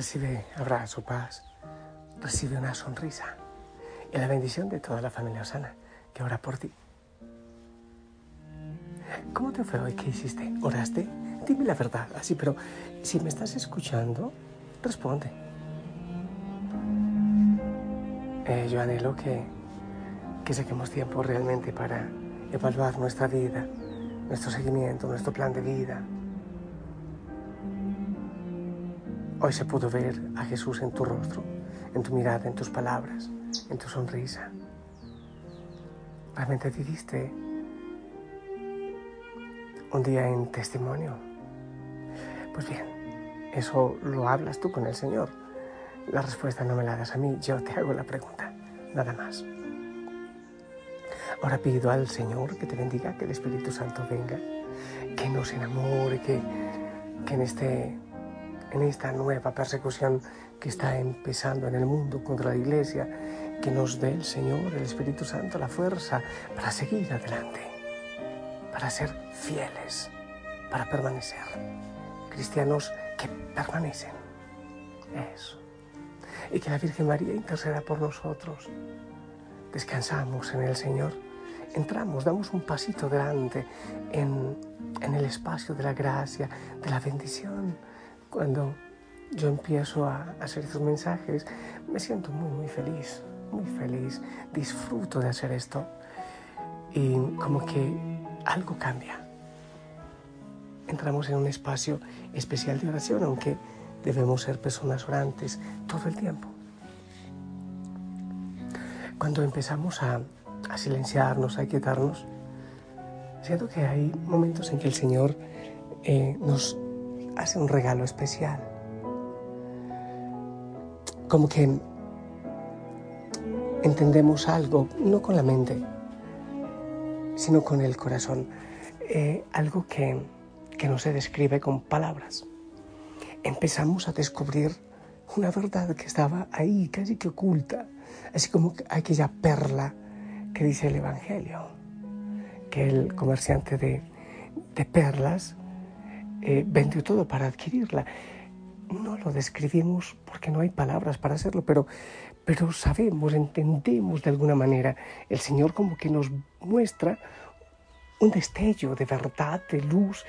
Recibe abrazo, paz, recibe una sonrisa y la bendición de toda la familia Osana que ora por ti. ¿Cómo te fue hoy? ¿Qué hiciste? ¿Oraste? Dime la verdad, así, pero si me estás escuchando, responde. Eh, yo anhelo que, que saquemos tiempo realmente para evaluar nuestra vida, nuestro seguimiento, nuestro plan de vida, Hoy se pudo ver a Jesús en tu rostro, en tu mirada, en tus palabras, en tu sonrisa. Realmente viviste un día en testimonio. Pues bien, eso lo hablas tú con el Señor. La respuesta no me la das a mí, yo te hago la pregunta, nada más. Ahora pido al Señor que te bendiga, que el Espíritu Santo venga, que nos enamore, que, que en este en esta nueva persecución que está empezando en el mundo contra la Iglesia, que nos dé el Señor, el Espíritu Santo, la fuerza para seguir adelante, para ser fieles, para permanecer. Cristianos que permanecen. Eso. Y que la Virgen María interceda por nosotros. Descansamos en el Señor. Entramos, damos un pasito adelante en, en el espacio de la gracia, de la bendición cuando yo empiezo a hacer estos mensajes, me siento muy, muy feliz, muy feliz. Disfruto de hacer esto y como que algo cambia. Entramos en un espacio especial de oración, aunque debemos ser personas orantes todo el tiempo. Cuando empezamos a, silenciarnos, a quietarnos, siento que hay momentos en que el Señor eh, nos hace un regalo especial. Como que entendemos algo, no con la mente, sino con el corazón. Eh, algo que, que no se describe con palabras. Empezamos a descubrir una verdad que estaba ahí, casi que oculta, así como aquella perla que dice el Evangelio, que el comerciante de, de perlas eh, vendió todo para adquirirla. No lo describimos porque no hay palabras para hacerlo, pero, pero sabemos, entendemos de alguna manera. El Señor como que nos muestra un destello de verdad, de luz,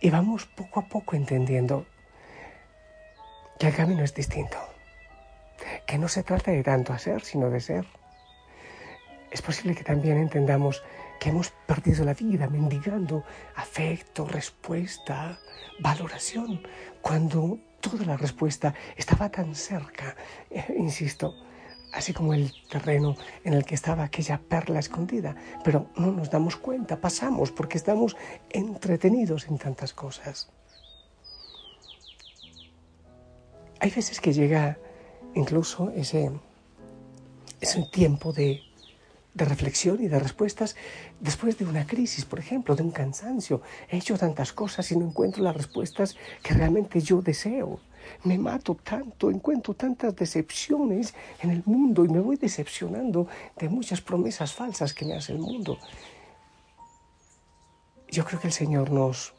y vamos poco a poco entendiendo que el camino es distinto, que no se trata de tanto hacer, sino de ser. Es posible que también entendamos que hemos perdido la vida mendigando afecto, respuesta, valoración, cuando toda la respuesta estaba tan cerca, eh, insisto, así como el terreno en el que estaba aquella perla escondida, pero no nos damos cuenta, pasamos porque estamos entretenidos en tantas cosas. Hay veces que llega incluso ese, ese tiempo de de reflexión y de respuestas después de una crisis, por ejemplo, de un cansancio. He hecho tantas cosas y no encuentro las respuestas que realmente yo deseo. Me mato tanto, encuentro tantas decepciones en el mundo y me voy decepcionando de muchas promesas falsas que me hace el mundo. Yo creo que el Señor nos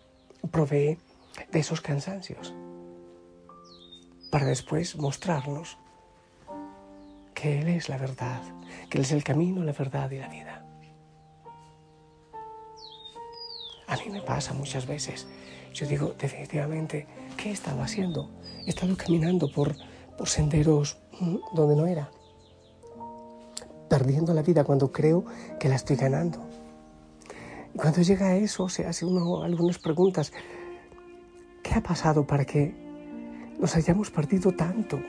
provee de esos cansancios para después mostrarnos Él es la verdad, que Él es el camino, la verdad y la vida. A mí me pasa muchas veces. Yo digo definitivamente, ¿qué he estado haciendo? He estado caminando por, por senderos mm, donde no era. Perdiendo la vida cuando creo que la estoy ganando. Y cuando llega a eso, se hace uno algunas preguntas. ¿Qué ha pasado para que nos hayamos perdido tanto?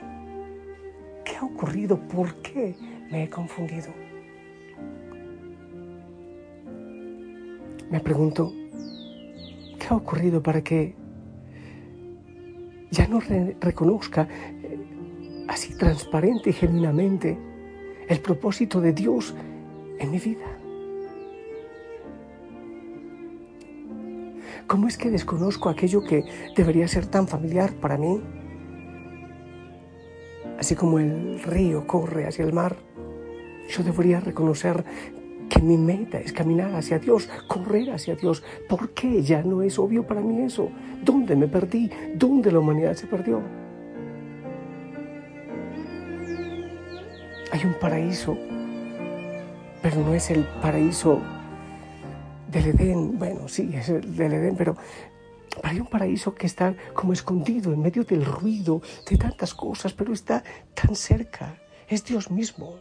¿Qué ha ocurrido? ¿Por qué me he confundido? Me pregunto, ¿qué ha ocurrido para que ya no reconozca eh, así transparente y genuinamente el propósito de Dios en mi vida? ¿Cómo es que desconozco aquello que debería ser tan familiar para mí? Así como el río corre hacia el mar, yo debería reconocer que mi meta es caminar hacia Dios, correr hacia Dios. ¿Por qué ya no es obvio para mí eso? ¿Dónde me perdí? ¿Dónde la humanidad se perdió? Hay un paraíso, pero no es el paraíso del Edén. Bueno, sí, es el del Edén, pero hay un paraíso que está como escondido en medio del ruido, de tantas cosas, pero está tan cerca. Es Dios mismo.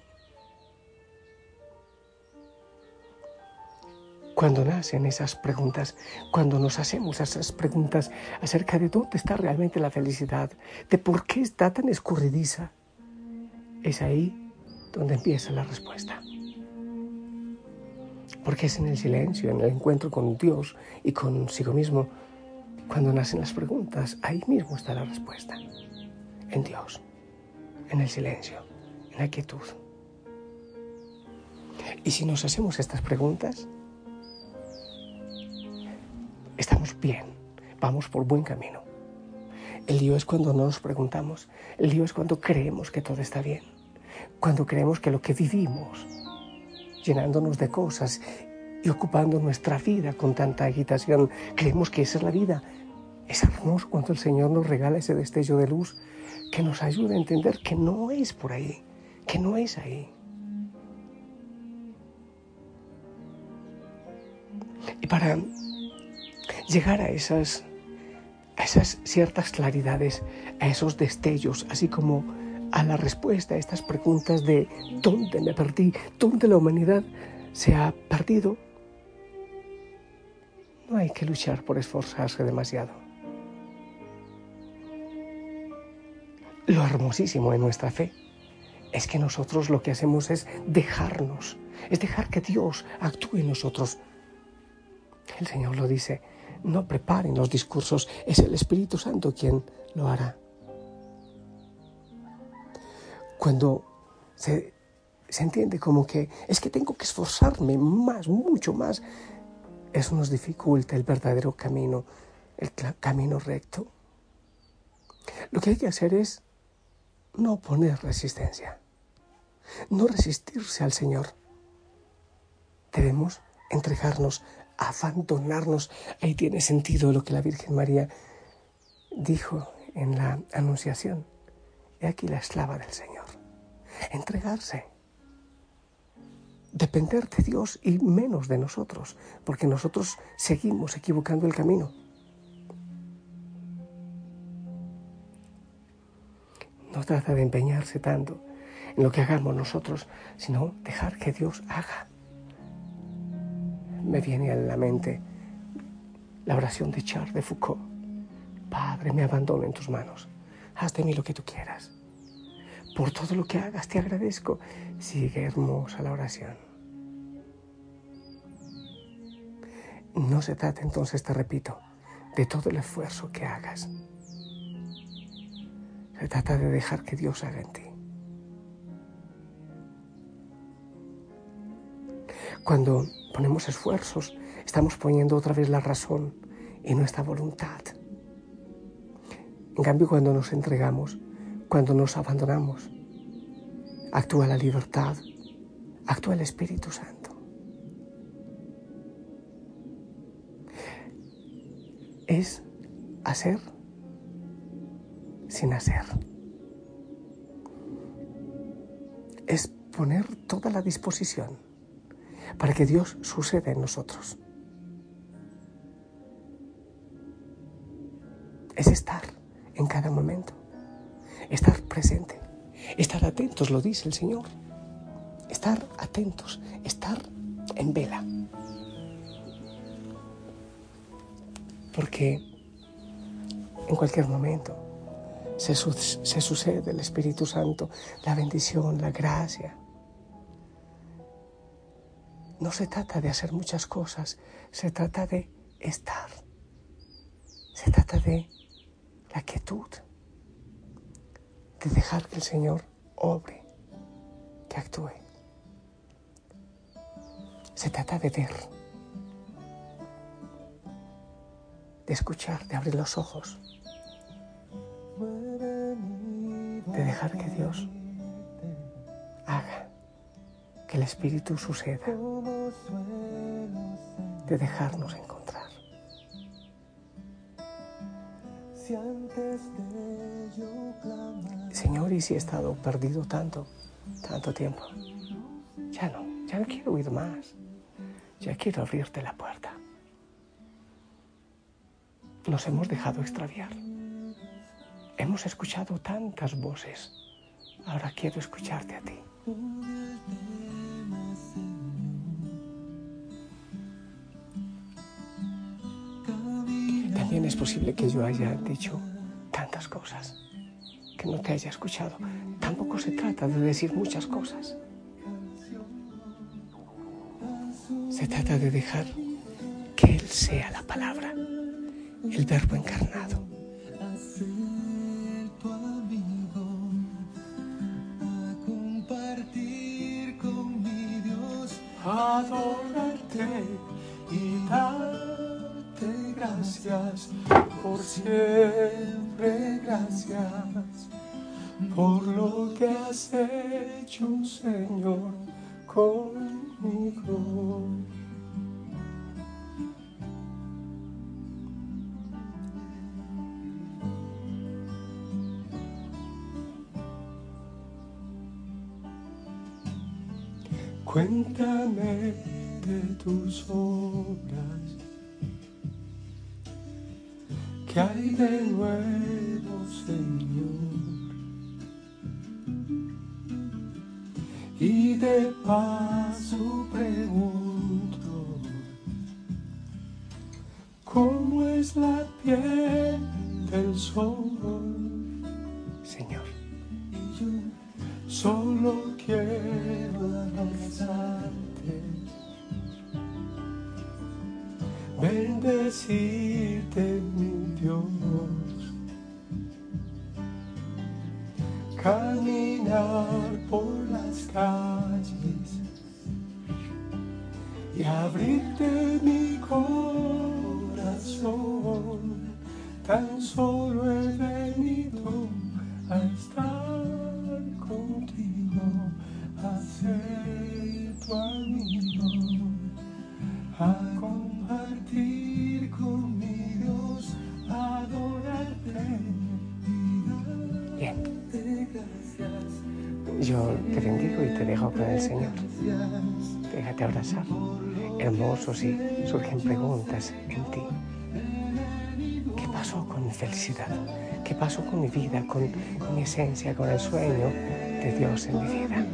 Cuando nacen esas preguntas, cuando nos hacemos esas preguntas acerca de dónde está realmente la felicidad, de por qué está tan escurridiza, es ahí donde empieza la respuesta. Porque es en el silencio, en el encuentro con Dios y consigo mismo, cuando nacen las preguntas, ahí mismo está la respuesta. En Dios, en el silencio, en la quietud. Y si nos hacemos estas preguntas, estamos bien, vamos por buen camino. El lío es cuando no nos preguntamos, el lío es cuando creemos que todo está bien, cuando creemos que lo que vivimos, llenándonos de cosas y ocupando nuestra vida con tanta agitación, creemos que esa es la vida. Es hermoso cuando el Señor nos regala ese destello de luz que nos ayuda a entender que no es por ahí, que no es ahí. Y para llegar a esas, a esas ciertas claridades, a esos destellos, así como a la respuesta a estas preguntas de dónde me perdí, dónde la humanidad se ha perdido, no hay que luchar por esforzarse demasiado. Hermosísimo de nuestra fe es que nosotros lo que hacemos es dejarnos, es dejar que Dios actúe en nosotros. El Señor lo dice, no preparen los discursos, es el Espíritu Santo quien lo hará. Cuando se, entiende como que es que tengo que esforzarme más, mucho más, eso nos dificulta el verdadero camino, el camino recto. Lo que hay que hacer es no poner resistencia, no resistirse al Señor. Debemos entregarnos abandonarnos. Ahí tiene sentido lo que la Virgen María dijo en la Anunciación. He aquí la esclava del Señor. Entregarse. Depender de Dios y menos de nosotros, porque nosotros seguimos equivocando el camino. No trata de empeñarse tanto en lo que hagamos nosotros, sino dejar que Dios haga me viene a la mente la oración de Charles de Foucault. Padre, me abandono en tus manos. Haz de mí lo que tú quieras. Por todo lo que hagas te agradezco. Sigue hermosa la oración. No se trata entonces, te repito, de todo el esfuerzo que hagas. Se trata de dejar que Dios haga en ti. Cuando ponemos esfuerzos, estamos poniendo otra vez la razón y nuestra voluntad. En cambio, cuando nos entregamos, cuando nos abandonamos, actúa la libertad, actúa el Espíritu Santo. Es hacer sin hacer. Es poner toda la disposición para que Dios suceda en nosotros. Es estar en cada momento. Estar presente, estar atentos, lo dice el Señor. Estar atentos, estar en vela. Porque en cualquier momento se, sucede el Espíritu Santo, la bendición, la gracia. No se trata de hacer muchas cosas, se trata de estar. Se trata de la quietud, de dejar que el Señor obre, que actúe. Se trata de ver, de escuchar, de abrir los ojos, de dejar que Dios haga, que el Espíritu suceda, de dejarnos encontrar. Señor, ¿y si he estado perdido tanto, tanto tiempo? Ya no, ya no quiero huir más. Ya quiero abrirte la puerta. Nos hemos dejado extraviar. Hemos escuchado tantas voces. Ahora quiero escucharte a ti. También es posible que yo haya dicho tantas cosas, que no te haya escuchado. Tampoco se trata de decir muchas cosas. Se trata de dejar que Él sea la palabra, el verbo encarnado. Por siempre, gracias por lo que has hecho, Señor, conmigo. Cuéntame de tus obras, ¿qué hay de nuevo, Señor? Y de paso pregunto, ¿cómo es la piel del sol? Caminar por las calles y abrirte mi corazón. Tan solo he venido Yo te bendigo y te dejo con el Señor. Déjate abrazar. Hermoso, sí, surgen preguntas en ti. ¿Qué pasó con mi felicidad? ¿Qué pasó con mi vida, con, mi esencia, con el sueño de Dios en mi vida?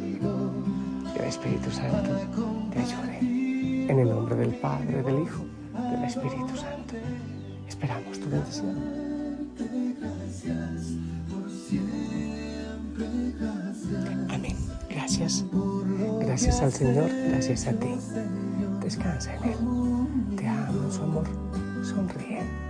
Que el Espíritu Santo te ayude. En el nombre del Padre, del Hijo, del Espíritu Santo. Esperamos tu bendición. Amén. Gracias. Gracias al Señor. Gracias a ti. Descansa en Él. Te amo su amor. Sonríe.